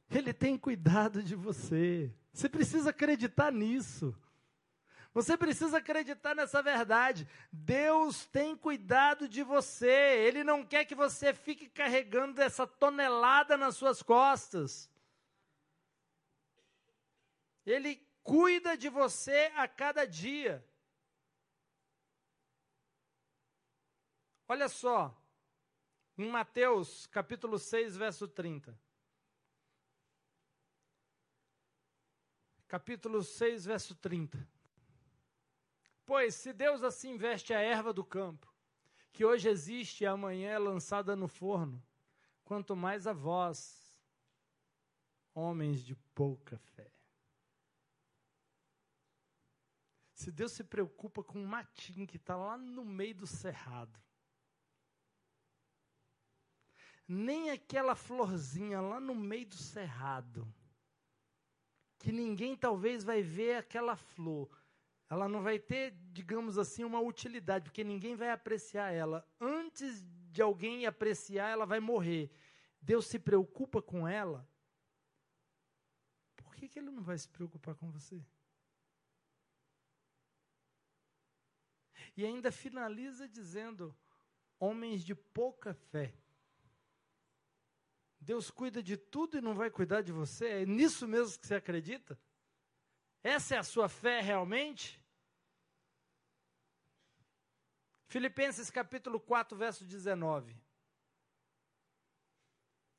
Ele tem cuidado de você. Você precisa acreditar nisso. Você precisa acreditar nessa verdade. Deus tem cuidado de você. Ele não quer que você fique carregando essa tonelada nas suas costas. Ele cuida de você a cada dia. Olha só, em Mateus capítulo 6, verso 30. Capítulo 6, verso 30. Pois se Deus assim veste a erva do campo, que hoje existe e amanhã é lançada no forno, quanto mais a vós, homens de pouca fé. Se Deus se preocupa com um matinho que está lá no meio do cerrado, nem aquela florzinha lá no meio do cerrado, que ninguém talvez vai ver aquela flor, ela não vai ter, digamos assim, uma utilidade, porque ninguém vai apreciar ela. Antes de alguém apreciar, ela vai morrer. Deus se preocupa com ela. Por que, que ele não vai se preocupar com você? E ainda finaliza dizendo: homens de pouca fé. Deus cuida de tudo e não vai cuidar de você? É nisso mesmo que você acredita? Essa é a sua fé realmente? Filipenses capítulo 4, verso 19.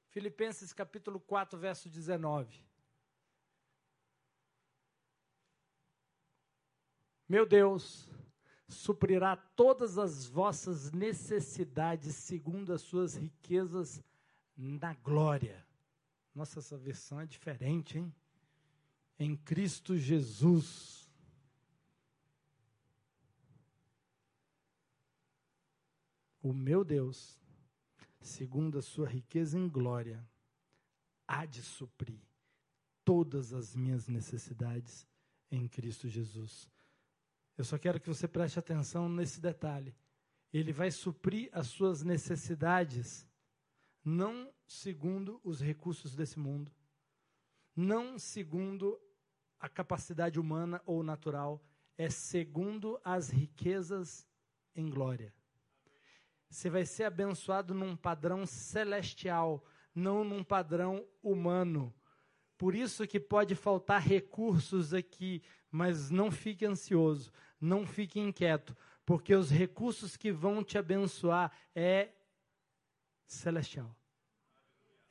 Filipenses capítulo 4, verso 19. Meu Deus suprirá todas as vossas necessidades segundo as suas riquezas na glória. Nossa, essa versão é diferente, hein? em Cristo Jesus. O meu Deus, segundo a sua riqueza em glória, há de suprir todas as minhas necessidades em Cristo Jesus. Eu só quero que você preste atenção nesse detalhe. Ele vai suprir as suas necessidades, não segundo os recursos desse mundo, não segundo a capacidade humana ou natural, é segundo as riquezas em glória. Você vai ser abençoado num padrão celestial, não num padrão humano. Por isso que pode faltar recursos aqui, mas não fique ansioso, não fique inquieto, porque os recursos que vão te abençoar é celestial.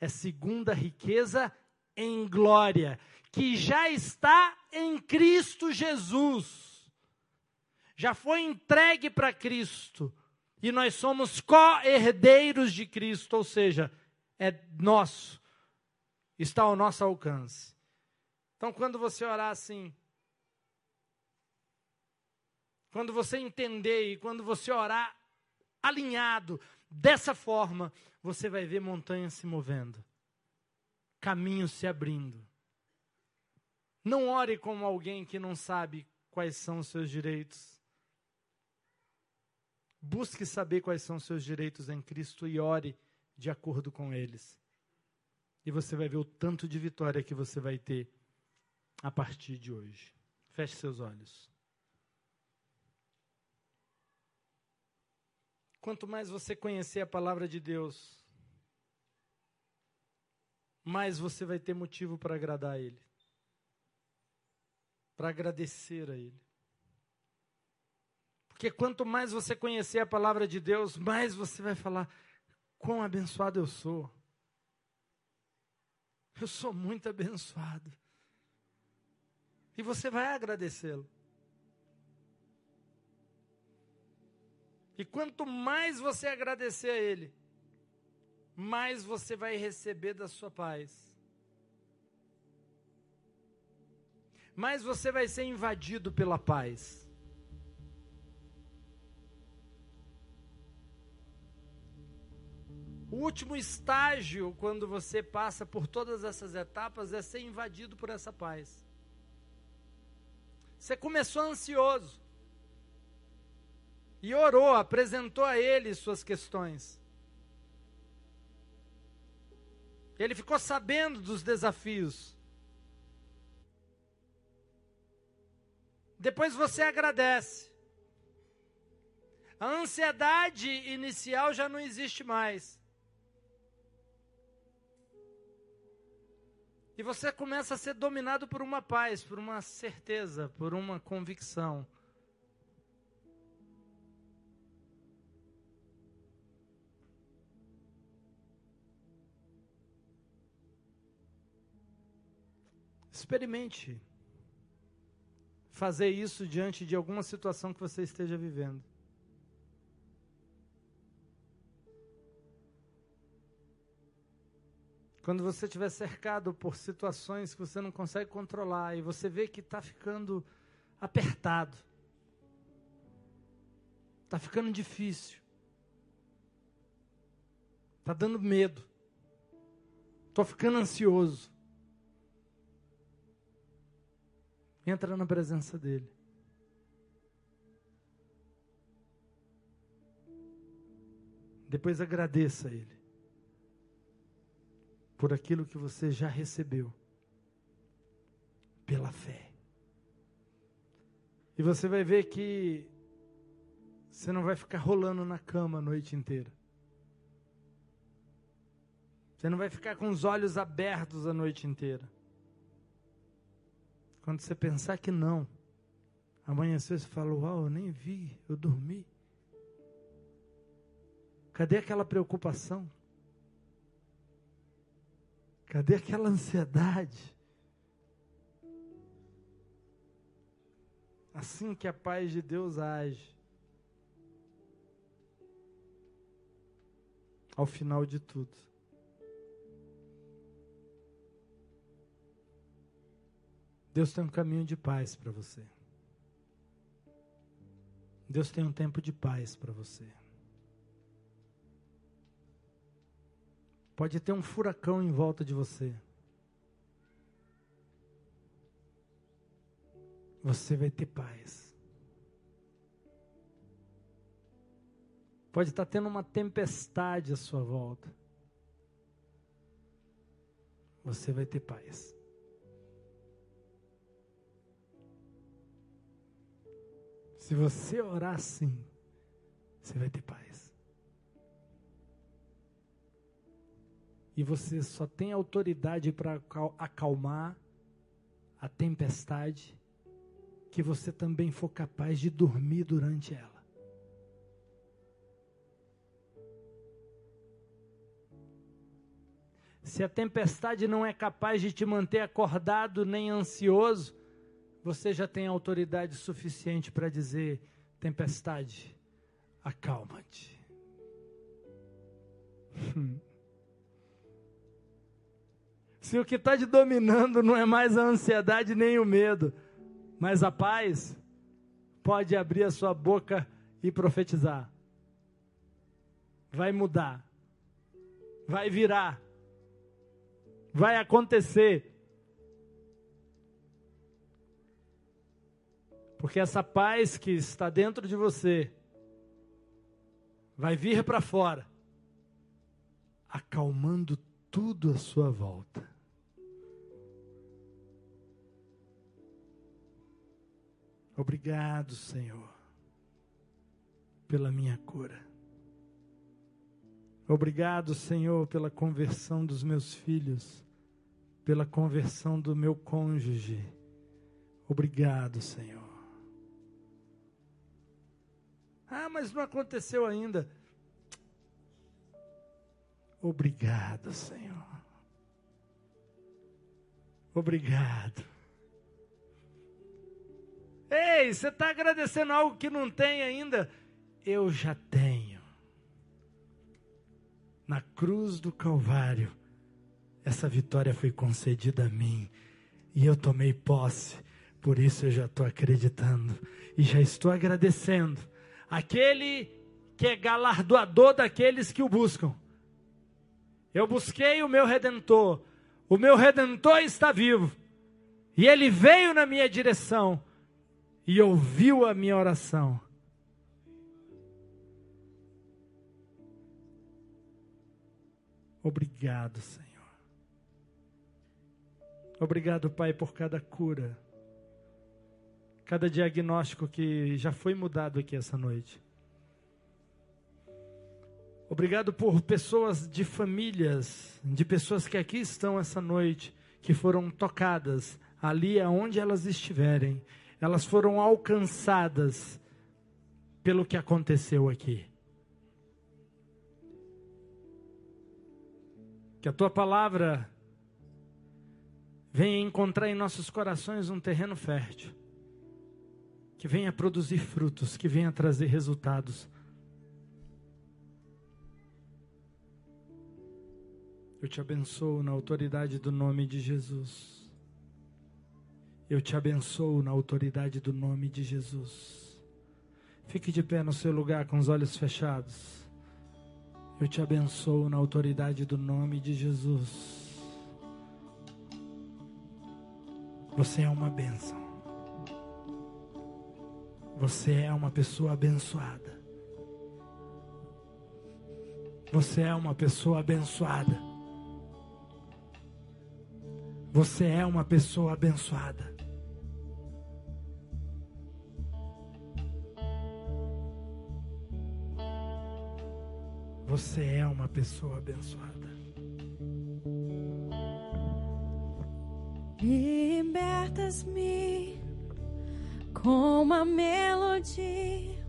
É segunda riqueza em glória, que já está em Cristo Jesus. Já foi entregue para Cristo. E nós somos co-herdeiros de Cristo, ou seja, é nosso, está ao nosso alcance. Então, quando você orar assim, quando você entender e quando você orar alinhado dessa forma, você vai ver montanhas se movendo, caminhos se abrindo. Não ore como alguém que não sabe quais são os seus direitos. Busque saber quais são os seus direitos em Cristo e ore de acordo com eles. E você vai ver o tanto de vitória que você vai ter a partir de hoje. Feche seus olhos. Quanto mais você conhecer a palavra de Deus, mais você vai ter motivo para agradar a Ele, para agradecer a Ele. Porque quanto mais você conhecer a palavra de Deus, mais você vai falar: quão abençoado eu sou. Eu sou muito abençoado. E você vai agradecê-lo. E quanto mais você agradecer a Ele, mais você vai receber da sua paz. Mais você vai ser invadido pela paz. O último estágio, quando você passa por todas essas etapas, é ser invadido por essa paz. Você começou ansioso. E orou, apresentou a ele suas questões. Ele ficou sabendo dos desafios. Depois você agradece. A ansiedade inicial já não existe mais. E você começa a ser dominado por uma paz, por uma certeza, por uma convicção. Experimente fazer isso diante de alguma situação que você esteja vivendo. Quando você estiver cercado por situações que você não consegue controlar e você vê que está ficando apertado, está ficando difícil, está dando medo, estou ficando ansioso. Entra na presença dele. Depois agradeça a ele por aquilo que você já recebeu pela fé. E você vai ver que você não vai ficar rolando na cama a noite inteira. Você não vai ficar com os olhos abertos a noite inteira. Quando você pensar que não, amanheceu você fala: Uau, eu nem vi, eu dormi. Cadê aquela preocupação? Cadê aquela ansiedade? Assim que a paz de Deus age. Ao final de tudo. Deus tem um caminho de paz para você. Deus tem um tempo de paz para você. Pode ter um furacão em volta de você. você vai ter paz. Pode estar tendo uma tempestade à sua volta. Você vai ter paz. Se você orar assim, você vai ter paz. E você só tem autoridade para acalmar a tempestade que você também for capaz de dormir durante ela. Se a tempestade não é capaz de te manter acordado nem ansioso, você já tem autoridade suficiente para dizer: tempestade, acalma-te. Se o que está te dominando não é mais a ansiedade nem o medo, mas a paz, pode abrir a sua boca e profetizar. Vai mudar, vai virar, vai acontecer. Porque essa paz que está dentro de você vai vir para fora, acalmando tudo à sua volta. Obrigado, Senhor, pela minha cura. Obrigado, Senhor, pela conversão dos meus filhos, pela conversão do meu cônjuge. Obrigado, Senhor. Ah, mas não aconteceu ainda. Obrigado, Senhor. Obrigado. Ei, você está agradecendo algo que não tem ainda? Eu já tenho. Na cruz do Calvário, essa vitória foi concedida a mim. E eu tomei posse. Por isso eu já estou acreditando. E já estou agradecendo aquele que é galardoador daqueles que o buscam. Eu busquei o meu redentor, o meu redentor está vivo, e ele veio na minha direção e ouviu a minha oração. Obrigado, Senhor. Obrigado, Pai, por cada cura cada diagnóstico que já foi mudado aqui essa noite. Obrigado por pessoas de famílias, de pessoas que aqui estão essa noite, que foram tocadas ali aonde elas estiverem. Elas foram alcançadas pelo que aconteceu aqui. Que a tua palavra venha encontrar em nossos corações um terreno fértil que venha produzir frutos, que venha trazer resultados. Eu te abençoo na autoridade do nome de Jesus. Eu te abençoo na autoridade do nome de Jesus. Fique de pé no seu lugar com os olhos fechados. Eu te abençoo na autoridade do nome de Jesus. Você é uma bênção. Você é uma pessoa abençoada. Você é uma pessoa abençoada. Você é uma pessoa abençoada. Você é uma pessoa abençoada. Libertas-me com uma melodia.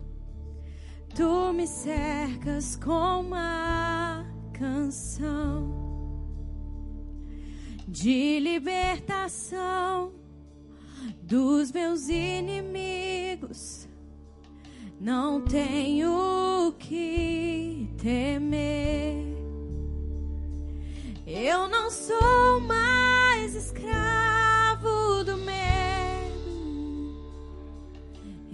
Tu me cercas com uma canção de libertação dos meus inimigos. Não tenho que temer. Eu não sou mais escravo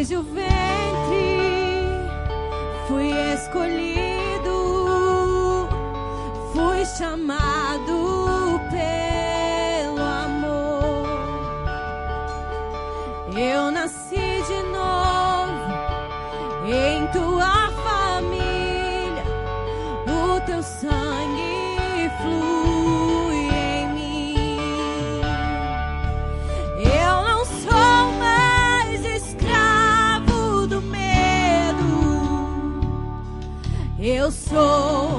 Desde o ventre fui escolhido, fui chamado Eu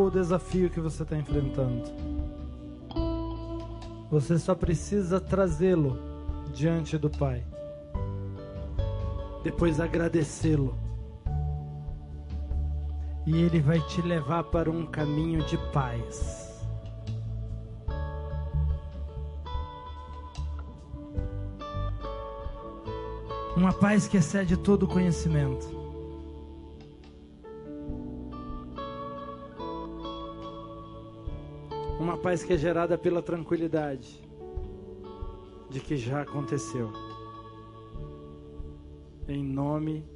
O desafio que você está enfrentando, você só precisa trazê-lo diante do Pai. Depois agradecê-lo. E Ele vai te levar para um caminho de paz. Uma paz que excede todo conhecimento. Uma paz que é gerada pela tranquilidade de que já aconteceu. Em nome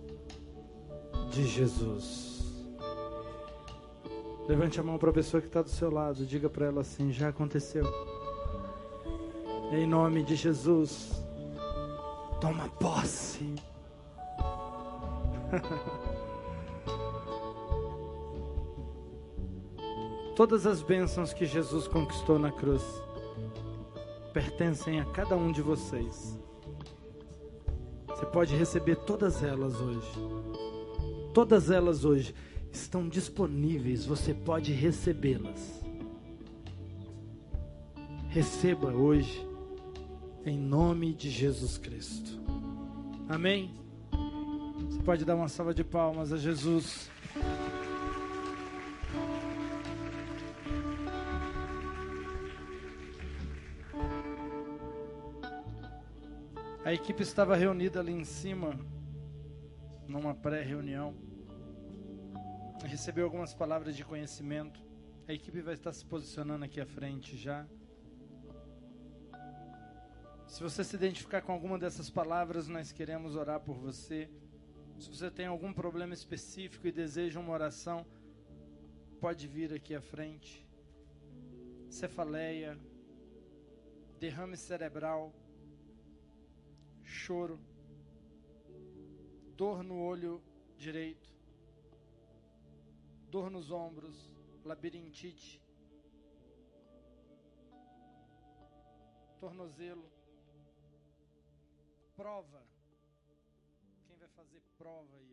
de Jesus. Levante a mão para a pessoa que está do seu lado. Diga para ela assim: já aconteceu. Em nome de Jesus. Toma posse. Todas as bênçãos que Jesus conquistou na cruz pertencem a cada um de vocês. Você pode receber todas elas hoje. Todas elas hoje estão disponíveis, você pode recebê-las. Receba hoje, em nome de Jesus Cristo. Amém? Você pode dar uma salva de palmas a Jesus. A equipe estava reunida ali em cima, numa pré-reunião. Recebeu algumas palavras de conhecimento. A equipe vai estar se posicionando aqui à frente já. Se você se identificar com alguma dessas palavras, nós queremos orar por você. Se você tem algum problema específico e deseja uma oração, pode vir aqui à frente. Cefaleia, derrame cerebral, choro, dor no olho direito, dor nos ombros, labirintite, tornozelo, prova. Quem vai fazer prova aí?